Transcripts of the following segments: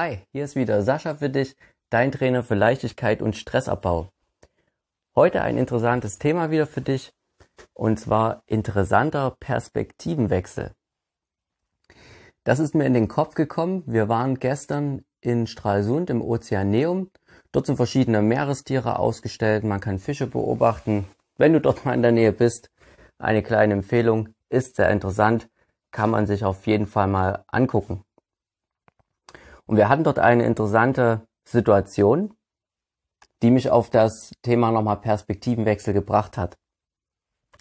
Hi, hier ist wieder Sascha für dich, dein Trainer für Leichtigkeit und Stressabbau. Heute ein interessantes Thema wieder für dich und zwar interessanter Perspektivenwechsel. Das ist mir in den Kopf gekommen. Wir waren gestern in Stralsund im Ozeaneum. Dort sind verschiedene Meerestiere ausgestellt. Man kann Fische beobachten. Wenn du dort mal in der Nähe bist, eine kleine Empfehlung, ist sehr interessant, kann man sich auf jeden Fall mal angucken. Und wir hatten dort eine interessante Situation, die mich auf das Thema nochmal Perspektivenwechsel gebracht hat.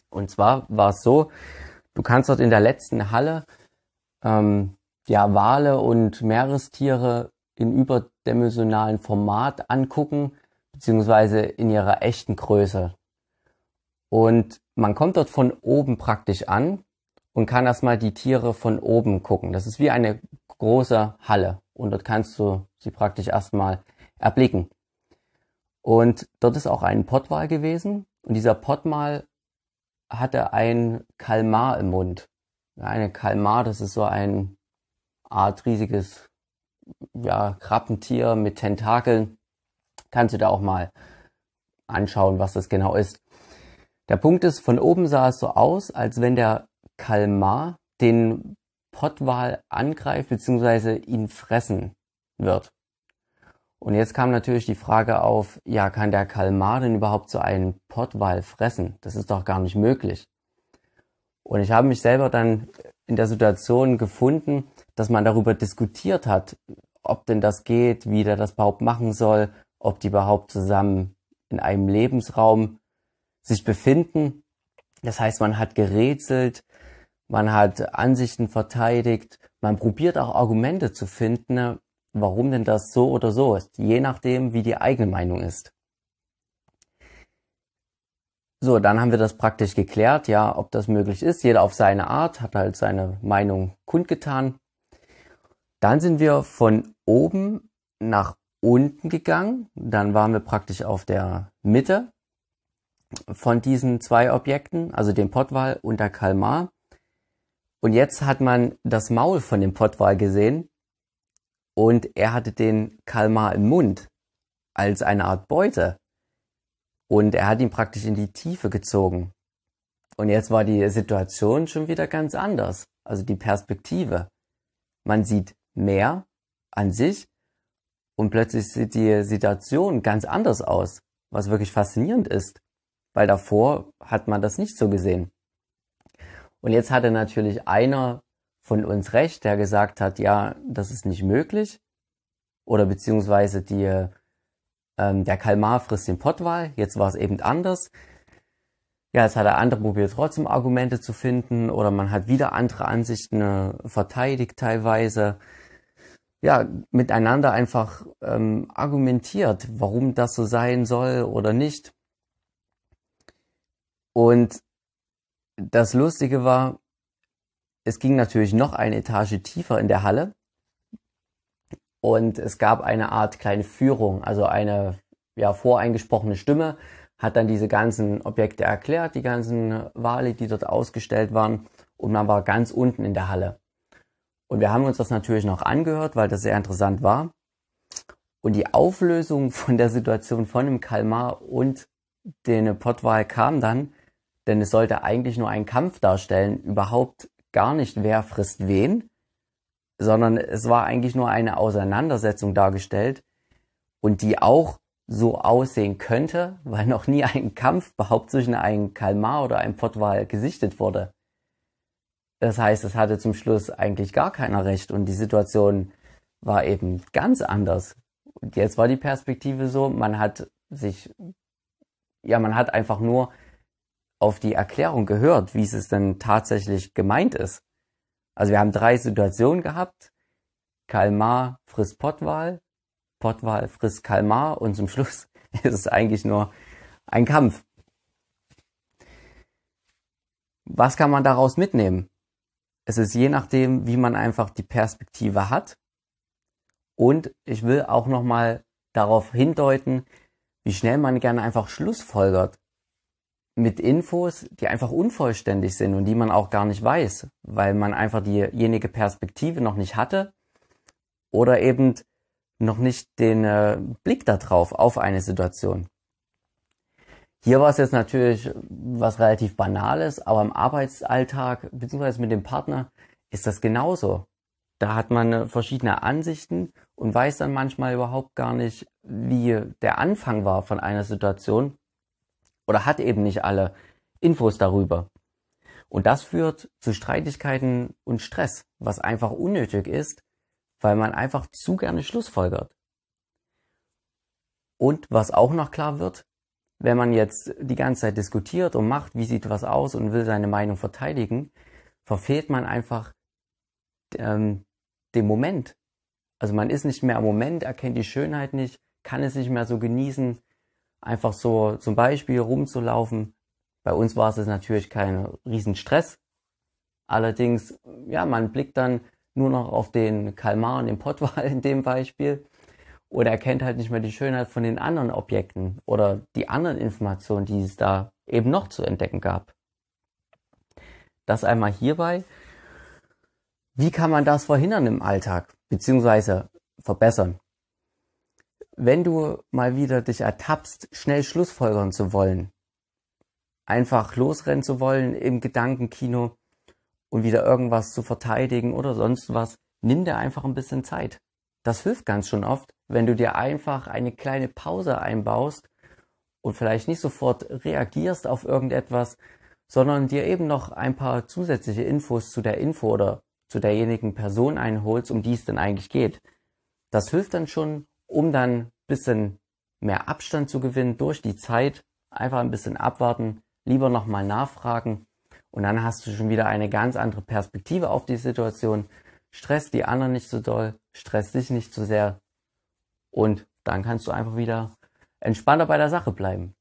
Und zwar war es so, du kannst dort in der letzten Halle ähm, ja Wale und Meerestiere in überdimensionalen Format angucken, beziehungsweise in ihrer echten Größe. Und man kommt dort von oben praktisch an und kann erstmal die Tiere von oben gucken. Das ist wie eine große Halle und dort kannst du sie praktisch erstmal erblicken. Und dort ist auch ein Pottwal gewesen und dieser Pottwal hatte ein Kalmar im Mund. Eine Kalmar, das ist so ein Art riesiges ja, Krabbentier mit Tentakeln. Kannst du da auch mal anschauen, was das genau ist. Der Punkt ist, von oben sah es so aus, als wenn der Kalmar den Pottwal angreift bzw. ihn fressen wird. Und jetzt kam natürlich die Frage auf, ja, kann der Kalmar denn überhaupt so einen Pottwal fressen? Das ist doch gar nicht möglich. Und ich habe mich selber dann in der Situation gefunden, dass man darüber diskutiert hat, ob denn das geht, wie der das überhaupt machen soll, ob die überhaupt zusammen in einem Lebensraum sich befinden. Das heißt, man hat gerätselt, man hat Ansichten verteidigt, man probiert auch Argumente zu finden, warum denn das so oder so ist, je nachdem, wie die eigene Meinung ist. So, dann haben wir das praktisch geklärt, ja, ob das möglich ist. Jeder auf seine Art hat halt seine Meinung kundgetan. Dann sind wir von oben nach unten gegangen. Dann waren wir praktisch auf der Mitte von diesen zwei Objekten, also dem Pottwal und der Kalmar. Und jetzt hat man das Maul von dem Pottwal gesehen und er hatte den Kalmar im Mund als eine Art Beute. Und er hat ihn praktisch in die Tiefe gezogen. Und jetzt war die Situation schon wieder ganz anders. Also die Perspektive. Man sieht mehr an sich und plötzlich sieht die Situation ganz anders aus, was wirklich faszinierend ist, weil davor hat man das nicht so gesehen. Und jetzt hatte natürlich einer von uns recht, der gesagt hat, ja, das ist nicht möglich. Oder beziehungsweise die, ähm, der Kalmar frisst den Pottwal. Jetzt war es eben anders. Ja, jetzt hat der andere probiert, trotzdem Argumente zu finden. Oder man hat wieder andere Ansichten äh, verteidigt teilweise. Ja, miteinander einfach ähm, argumentiert, warum das so sein soll oder nicht. Und das Lustige war, es ging natürlich noch eine Etage tiefer in der Halle und es gab eine Art kleine Führung, also eine ja, voreingesprochene Stimme hat dann diese ganzen Objekte erklärt, die ganzen Wale, die dort ausgestellt waren und man war ganz unten in der Halle. Und wir haben uns das natürlich noch angehört, weil das sehr interessant war. Und die Auflösung von der Situation von dem Kalmar und den Pottwal kam dann, denn es sollte eigentlich nur einen Kampf darstellen, überhaupt gar nicht wer frisst wen, sondern es war eigentlich nur eine Auseinandersetzung dargestellt und die auch so aussehen könnte, weil noch nie ein Kampf überhaupt zwischen einem Kalmar oder einem Pottwal gesichtet wurde. Das heißt, es hatte zum Schluss eigentlich gar keiner recht und die Situation war eben ganz anders. Und jetzt war die Perspektive so, man hat sich, ja, man hat einfach nur auf die Erklärung gehört, wie es denn tatsächlich gemeint ist. Also wir haben drei Situationen gehabt. Kalmar frisst Pottwal, Pottwal frisst Kalmar und zum Schluss ist es eigentlich nur ein Kampf. Was kann man daraus mitnehmen? Es ist je nachdem, wie man einfach die Perspektive hat. Und ich will auch nochmal darauf hindeuten, wie schnell man gerne einfach Schlussfolgert mit Infos, die einfach unvollständig sind und die man auch gar nicht weiß, weil man einfach diejenige Perspektive noch nicht hatte oder eben noch nicht den äh, Blick darauf auf eine Situation. Hier war es jetzt natürlich was relativ Banales, aber im Arbeitsalltag beziehungsweise mit dem Partner ist das genauso. Da hat man äh, verschiedene Ansichten und weiß dann manchmal überhaupt gar nicht, wie der Anfang war von einer Situation oder hat eben nicht alle Infos darüber. Und das führt zu Streitigkeiten und Stress, was einfach unnötig ist, weil man einfach zu gerne Schlussfolgert. Und was auch noch klar wird, wenn man jetzt die ganze Zeit diskutiert und macht, wie sieht was aus und will seine Meinung verteidigen, verfehlt man einfach ähm, den Moment. Also man ist nicht mehr am Moment, erkennt die Schönheit nicht, kann es nicht mehr so genießen, einfach so zum Beispiel rumzulaufen. Bei uns war es natürlich kein Riesenstress. Allerdings, ja, man blickt dann nur noch auf den Kalmar und den Pottwal in dem Beispiel oder erkennt halt nicht mehr die Schönheit von den anderen Objekten oder die anderen Informationen, die es da eben noch zu entdecken gab. Das einmal hierbei. Wie kann man das verhindern im Alltag, beziehungsweise verbessern? Wenn du mal wieder dich ertappst, schnell Schlussfolgern zu wollen, einfach losrennen zu wollen im Gedankenkino und wieder irgendwas zu verteidigen oder sonst was, nimm dir einfach ein bisschen Zeit. Das hilft ganz schon oft, wenn du dir einfach eine kleine Pause einbaust und vielleicht nicht sofort reagierst auf irgendetwas, sondern dir eben noch ein paar zusätzliche Infos zu der Info oder zu derjenigen Person einholst, um die es denn eigentlich geht. Das hilft dann schon, um dann bisschen mehr Abstand zu gewinnen durch die Zeit, einfach ein bisschen abwarten, lieber nochmal nachfragen. Und dann hast du schon wieder eine ganz andere Perspektive auf die Situation, Stress die anderen nicht so doll, stress dich nicht zu so sehr. Und dann kannst du einfach wieder entspannter bei der Sache bleiben.